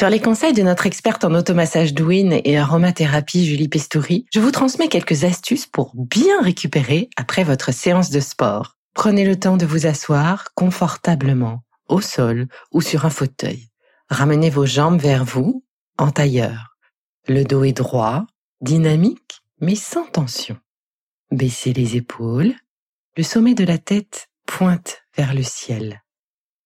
Sur les conseils de notre experte en automassage douine et aromathérapie Julie Pestouri, je vous transmets quelques astuces pour bien récupérer après votre séance de sport. Prenez le temps de vous asseoir confortablement, au sol ou sur un fauteuil. Ramenez vos jambes vers vous, en tailleur. Le dos est droit, dynamique, mais sans tension. Baissez les épaules le sommet de la tête pointe vers le ciel.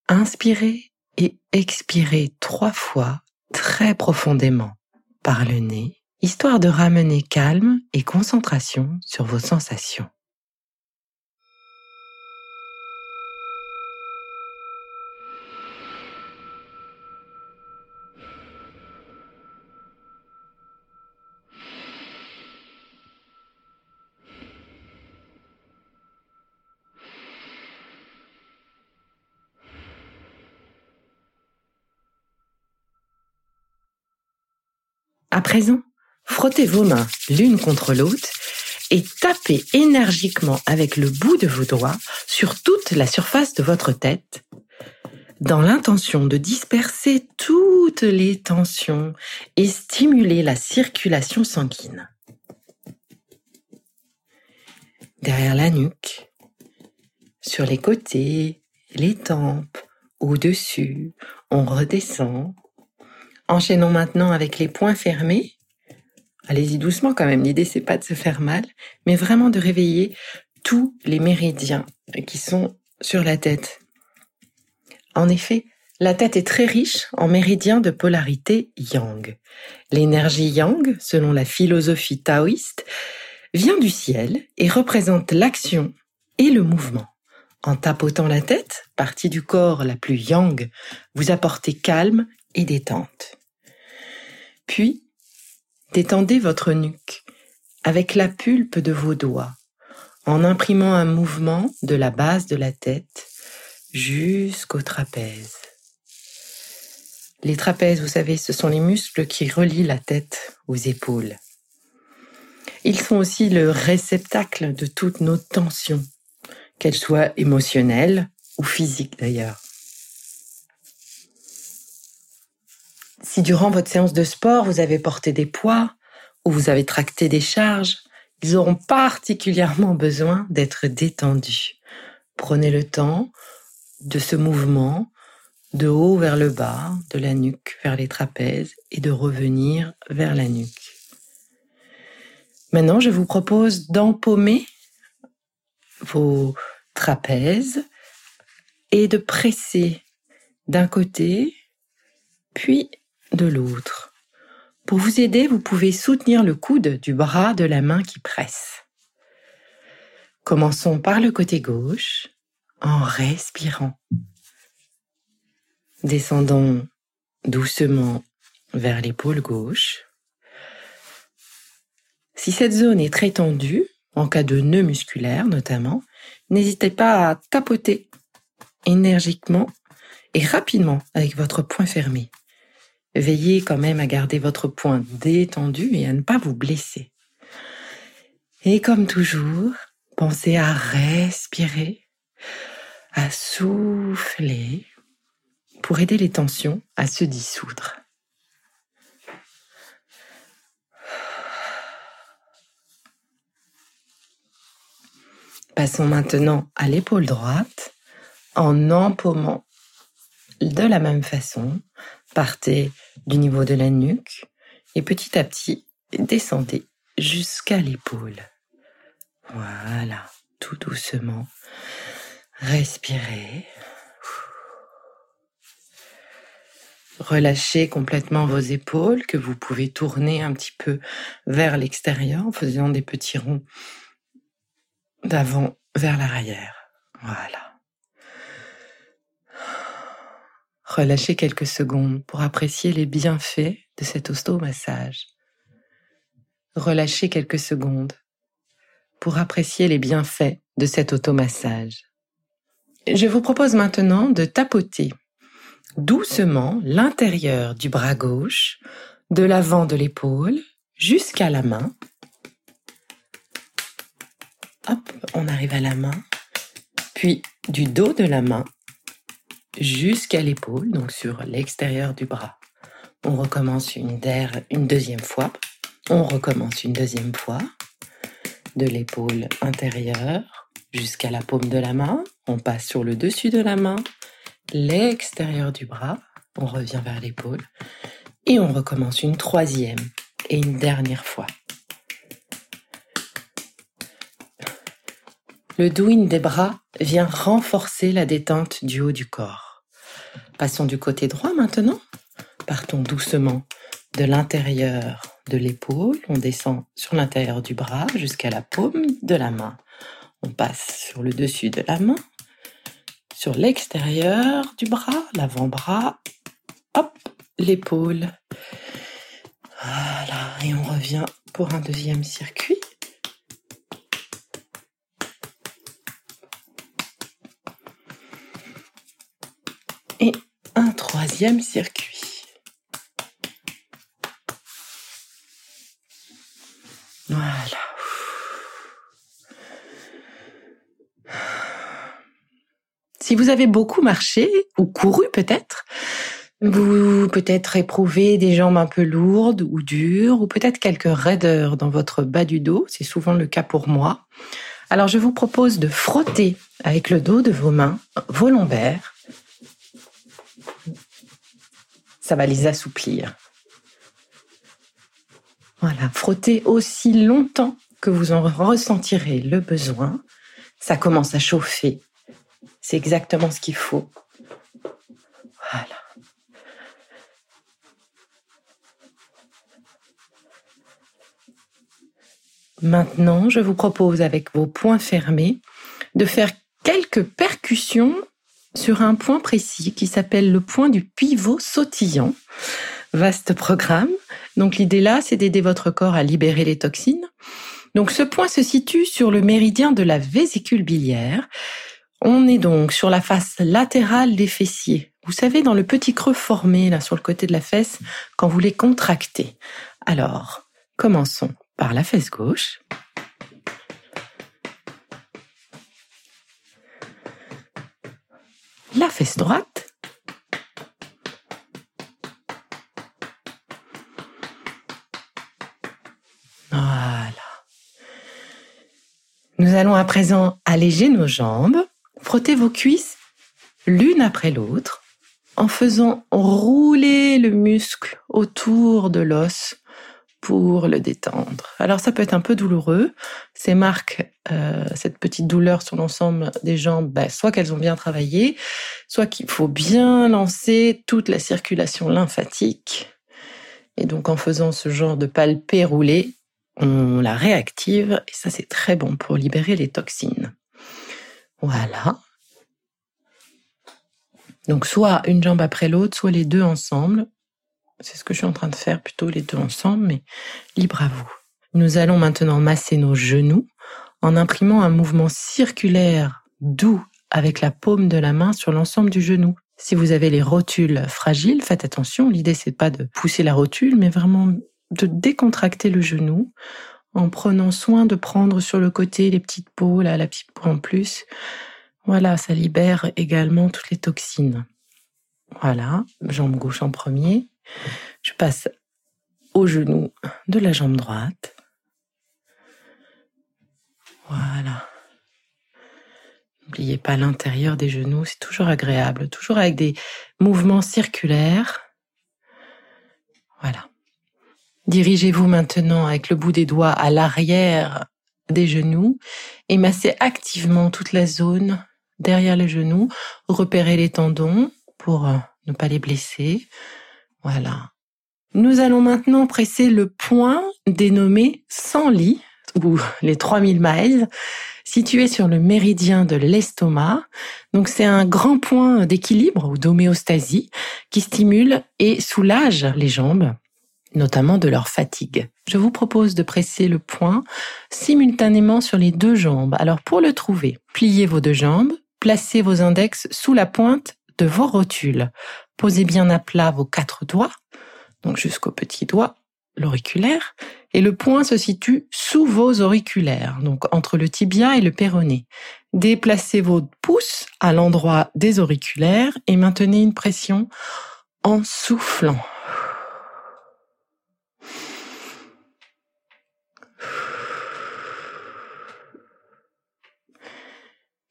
Inspirez et expirez trois fois très profondément par le nez, histoire de ramener calme et concentration sur vos sensations. À présent, frottez vos mains l'une contre l'autre et tapez énergiquement avec le bout de vos doigts sur toute la surface de votre tête dans l'intention de disperser toutes les tensions et stimuler la circulation sanguine. Derrière la nuque, sur les côtés, les tempes, au-dessus, on redescend Enchaînons maintenant avec les poings fermés. Allez-y doucement quand même. L'idée c'est pas de se faire mal, mais vraiment de réveiller tous les méridiens qui sont sur la tête. En effet, la tête est très riche en méridiens de polarité yang. L'énergie yang, selon la philosophie taoïste, vient du ciel et représente l'action et le mouvement. En tapotant la tête, partie du corps la plus yang, vous apportez calme et détente. Puis, détendez votre nuque avec la pulpe de vos doigts en imprimant un mouvement de la base de la tête jusqu'au trapèze. Les trapèzes, vous savez, ce sont les muscles qui relient la tête aux épaules. Ils sont aussi le réceptacle de toutes nos tensions, qu'elles soient émotionnelles ou physiques d'ailleurs. Si durant votre séance de sport, vous avez porté des poids ou vous avez tracté des charges, ils auront particulièrement besoin d'être détendus. Prenez le temps de ce mouvement de haut vers le bas, de la nuque vers les trapèzes et de revenir vers la nuque. Maintenant, je vous propose d'empaumer vos trapèzes et de presser d'un côté, puis de l'autre. Pour vous aider, vous pouvez soutenir le coude du bras de la main qui presse. Commençons par le côté gauche en respirant. Descendons doucement vers l'épaule gauche. Si cette zone est très tendue, en cas de nœud musculaire notamment, n'hésitez pas à tapoter énergiquement et rapidement avec votre poing fermé. Veillez quand même à garder votre poing détendu et à ne pas vous blesser. Et comme toujours, pensez à respirer, à souffler pour aider les tensions à se dissoudre. Passons maintenant à l'épaule droite en empaumant de la même façon. Partez du niveau de la nuque et petit à petit descendez jusqu'à l'épaule. Voilà, tout doucement. Respirez. Relâchez complètement vos épaules que vous pouvez tourner un petit peu vers l'extérieur en faisant des petits ronds d'avant vers l'arrière. Voilà. Relâchez quelques secondes pour apprécier les bienfaits de cet ostomassage. Relâchez quelques secondes pour apprécier les bienfaits de cet automassage. Je vous propose maintenant de tapoter doucement l'intérieur du bras gauche, de l'avant de l'épaule jusqu'à la main Hop, on arrive à la main. Puis du dos de la main jusqu'à l'épaule, donc sur l'extérieur du bras. On recommence une, deuxième fois. On recommence une deuxième fois. De l'épaule intérieure jusqu'à la paume de la main. On passe sur le dessus de la main, l'extérieur du bras. On revient vers l'épaule. Et on recommence une troisième et une dernière fois. Le douine des bras vient renforcer la détente du haut du corps. Passons du côté droit maintenant. Partons doucement de l'intérieur de l'épaule. On descend sur l'intérieur du bras jusqu'à la paume de la main. On passe sur le dessus de la main, sur l'extérieur du bras, l'avant-bras, hop, l'épaule. Voilà, et on revient pour un deuxième circuit. Et un troisième circuit. Voilà. Si vous avez beaucoup marché ou couru peut-être, vous peut-être éprouvez des jambes un peu lourdes ou dures ou peut-être quelques raideurs dans votre bas du dos, c'est souvent le cas pour moi. Alors je vous propose de frotter avec le dos de vos mains vos lombaires ça va les assouplir. Voilà, frottez aussi longtemps que vous en ressentirez le besoin. Ça commence à chauffer. C'est exactement ce qu'il faut. Voilà. Maintenant, je vous propose avec vos poings fermés de faire quelques percussions sur un point précis qui s'appelle le point du pivot sautillant. Vaste programme. Donc l'idée là, c'est d'aider votre corps à libérer les toxines. Donc ce point se situe sur le méridien de la vésicule biliaire. On est donc sur la face latérale des fessiers. Vous savez, dans le petit creux formé là sur le côté de la fesse quand vous les contractez. Alors, commençons par la fesse gauche. Fesse droite. Voilà. Nous allons à présent alléger nos jambes, frotter vos cuisses l'une après l'autre en faisant rouler le muscle autour de l'os pour le détendre. Alors ça peut être un peu douloureux. Ces marques, euh, cette petite douleur sur l'ensemble des jambes, ben, soit qu'elles ont bien travaillé, soit qu'il faut bien lancer toute la circulation lymphatique. Et donc en faisant ce genre de palpé roulé, on la réactive et ça c'est très bon pour libérer les toxines. Voilà. Donc soit une jambe après l'autre, soit les deux ensemble. C'est ce que je suis en train de faire, plutôt les deux ensemble, mais libre à vous. Nous allons maintenant masser nos genoux en imprimant un mouvement circulaire doux avec la paume de la main sur l'ensemble du genou. Si vous avez les rotules fragiles, faites attention. L'idée, c'est pas de pousser la rotule, mais vraiment de décontracter le genou en prenant soin de prendre sur le côté les petites peaux, la petite peau en plus. Voilà, ça libère également toutes les toxines. Voilà, jambe gauche en premier. Je passe au genou de la jambe droite. Voilà. N'oubliez pas l'intérieur des genoux, c'est toujours agréable, toujours avec des mouvements circulaires. Voilà. Dirigez-vous maintenant avec le bout des doigts à l'arrière des genoux et massez activement toute la zone derrière les genoux. Repérez les tendons pour euh, ne pas les blesser. Voilà. Nous allons maintenant presser le point dénommé 100 lits ou les 3000 miles situé sur le méridien de l'estomac. Donc c'est un grand point d'équilibre ou d'homéostasie qui stimule et soulage les jambes notamment de leur fatigue. Je vous propose de presser le point simultanément sur les deux jambes. Alors pour le trouver, pliez vos deux jambes, placez vos index sous la pointe de vos rotules. Posez bien à plat vos quatre doigts, donc jusqu'au petit doigt, l'auriculaire, et le point se situe sous vos auriculaires, donc entre le tibia et le péroné. Déplacez vos pouces à l'endroit des auriculaires et maintenez une pression en soufflant.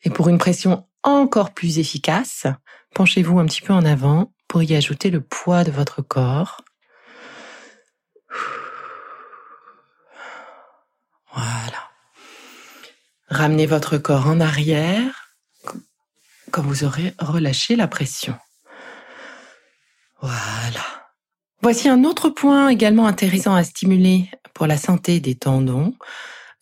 Et pour une pression encore plus efficace, penchez-vous un petit peu en avant pour y ajouter le poids de votre corps. Voilà. Ramenez votre corps en arrière quand vous aurez relâché la pression. Voilà. Voici un autre point également intéressant à stimuler pour la santé des tendons.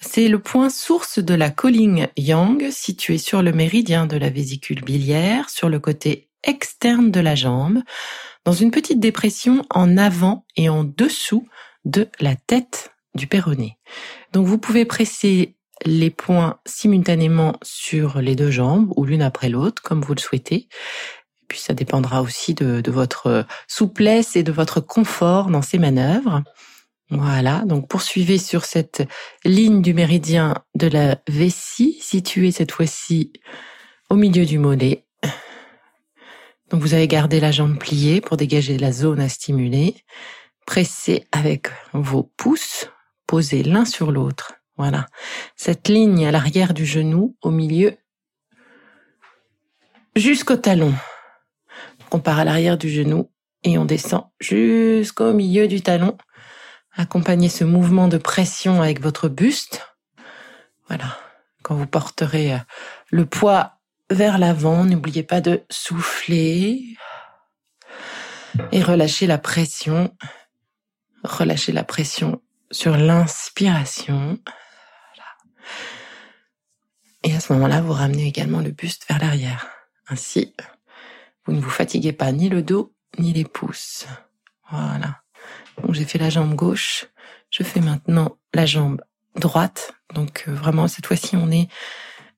C'est le point source de la colline yang situé sur le méridien de la vésicule biliaire, sur le côté externe de la jambe, dans une petite dépression en avant et en dessous de la tête du péroné. Donc vous pouvez presser les points simultanément sur les deux jambes ou l'une après l'autre, comme vous le souhaitez. Et puis ça dépendra aussi de votre souplesse et de votre confort dans ces manœuvres. Voilà, donc poursuivez sur cette ligne du méridien de la vessie, située cette fois-ci au milieu du mollet. Donc vous avez gardé la jambe pliée pour dégager la zone à stimuler. Pressez avec vos pouces, posés l'un sur l'autre. Voilà, cette ligne à l'arrière du genou, au milieu, jusqu'au talon. On part à l'arrière du genou et on descend jusqu'au milieu du talon Accompagnez ce mouvement de pression avec votre buste. Voilà. Quand vous porterez euh, le poids vers l'avant, n'oubliez pas de souffler et relâcher la pression. Relâchez la pression sur l'inspiration. Et à ce moment-là, vous ramenez également le buste vers l'arrière. Ainsi, vous ne vous fatiguez pas ni le dos ni les pouces. Voilà. J'ai fait la jambe gauche, je fais maintenant la jambe droite. Donc euh, vraiment cette fois-ci on est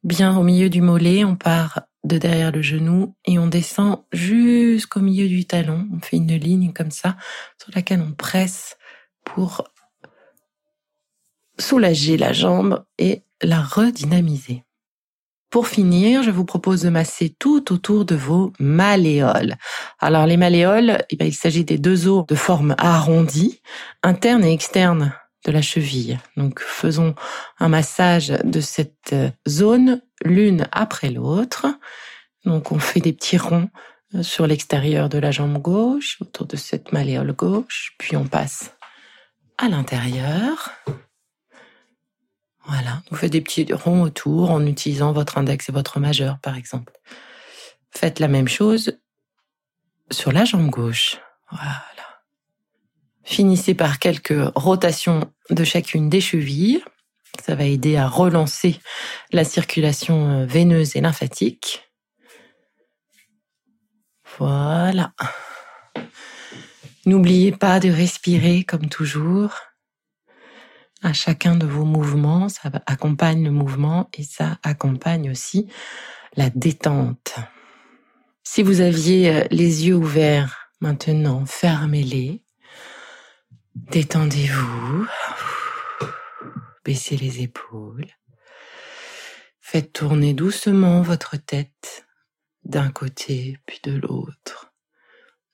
bien au milieu du mollet, on part de derrière le genou et on descend jusqu'au milieu du talon. On fait une ligne comme ça sur laquelle on presse pour soulager la jambe et la redynamiser. Pour finir, je vous propose de masser tout autour de vos malléoles. Alors les malléoles, eh ben, il s'agit des deux os de forme arrondie, interne et externe de la cheville. Donc faisons un massage de cette zone l'une après l'autre. Donc on fait des petits ronds euh, sur l'extérieur de la jambe gauche, autour de cette malléole gauche, puis on passe à l'intérieur. Voilà, vous faites des petits ronds autour en utilisant votre index et votre majeur, par exemple. Faites la même chose sur la jambe gauche. Voilà. Finissez par quelques rotations de chacune des chevilles. Ça va aider à relancer la circulation euh, veineuse et lymphatique. Voilà. N'oubliez pas de respirer comme toujours. À chacun de vos mouvements, ça accompagne le mouvement et ça accompagne aussi la détente. Si vous aviez euh, les yeux ouverts maintenant, fermez-les. Détendez-vous. Baissez les épaules. Faites tourner doucement votre tête d'un côté puis de l'autre,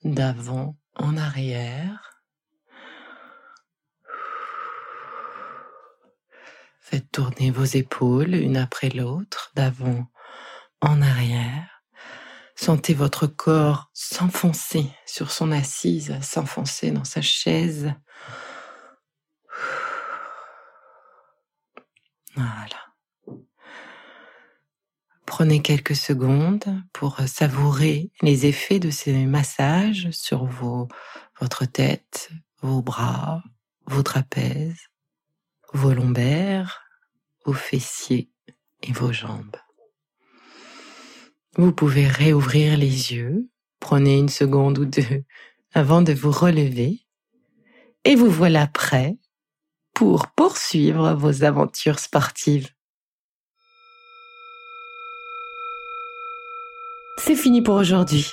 d'avant en arrière. Faites tourner vos épaules une après l'autre, d'avant en arrière. Sentez votre corps s'enfoncer sur son assise, s'enfoncer dans sa chaise. Voilà. Prenez quelques secondes pour savourer les effets de ces massages sur votre tête, vos bras, vos trapèzes, vos lombaires, vos fessiers et vos jambes. Vous pouvez réouvrir les yeux, prenez une seconde ou deux avant de vous relever, et vous voilà prêt pour poursuivre vos aventures sportives. C'est fini pour aujourd'hui.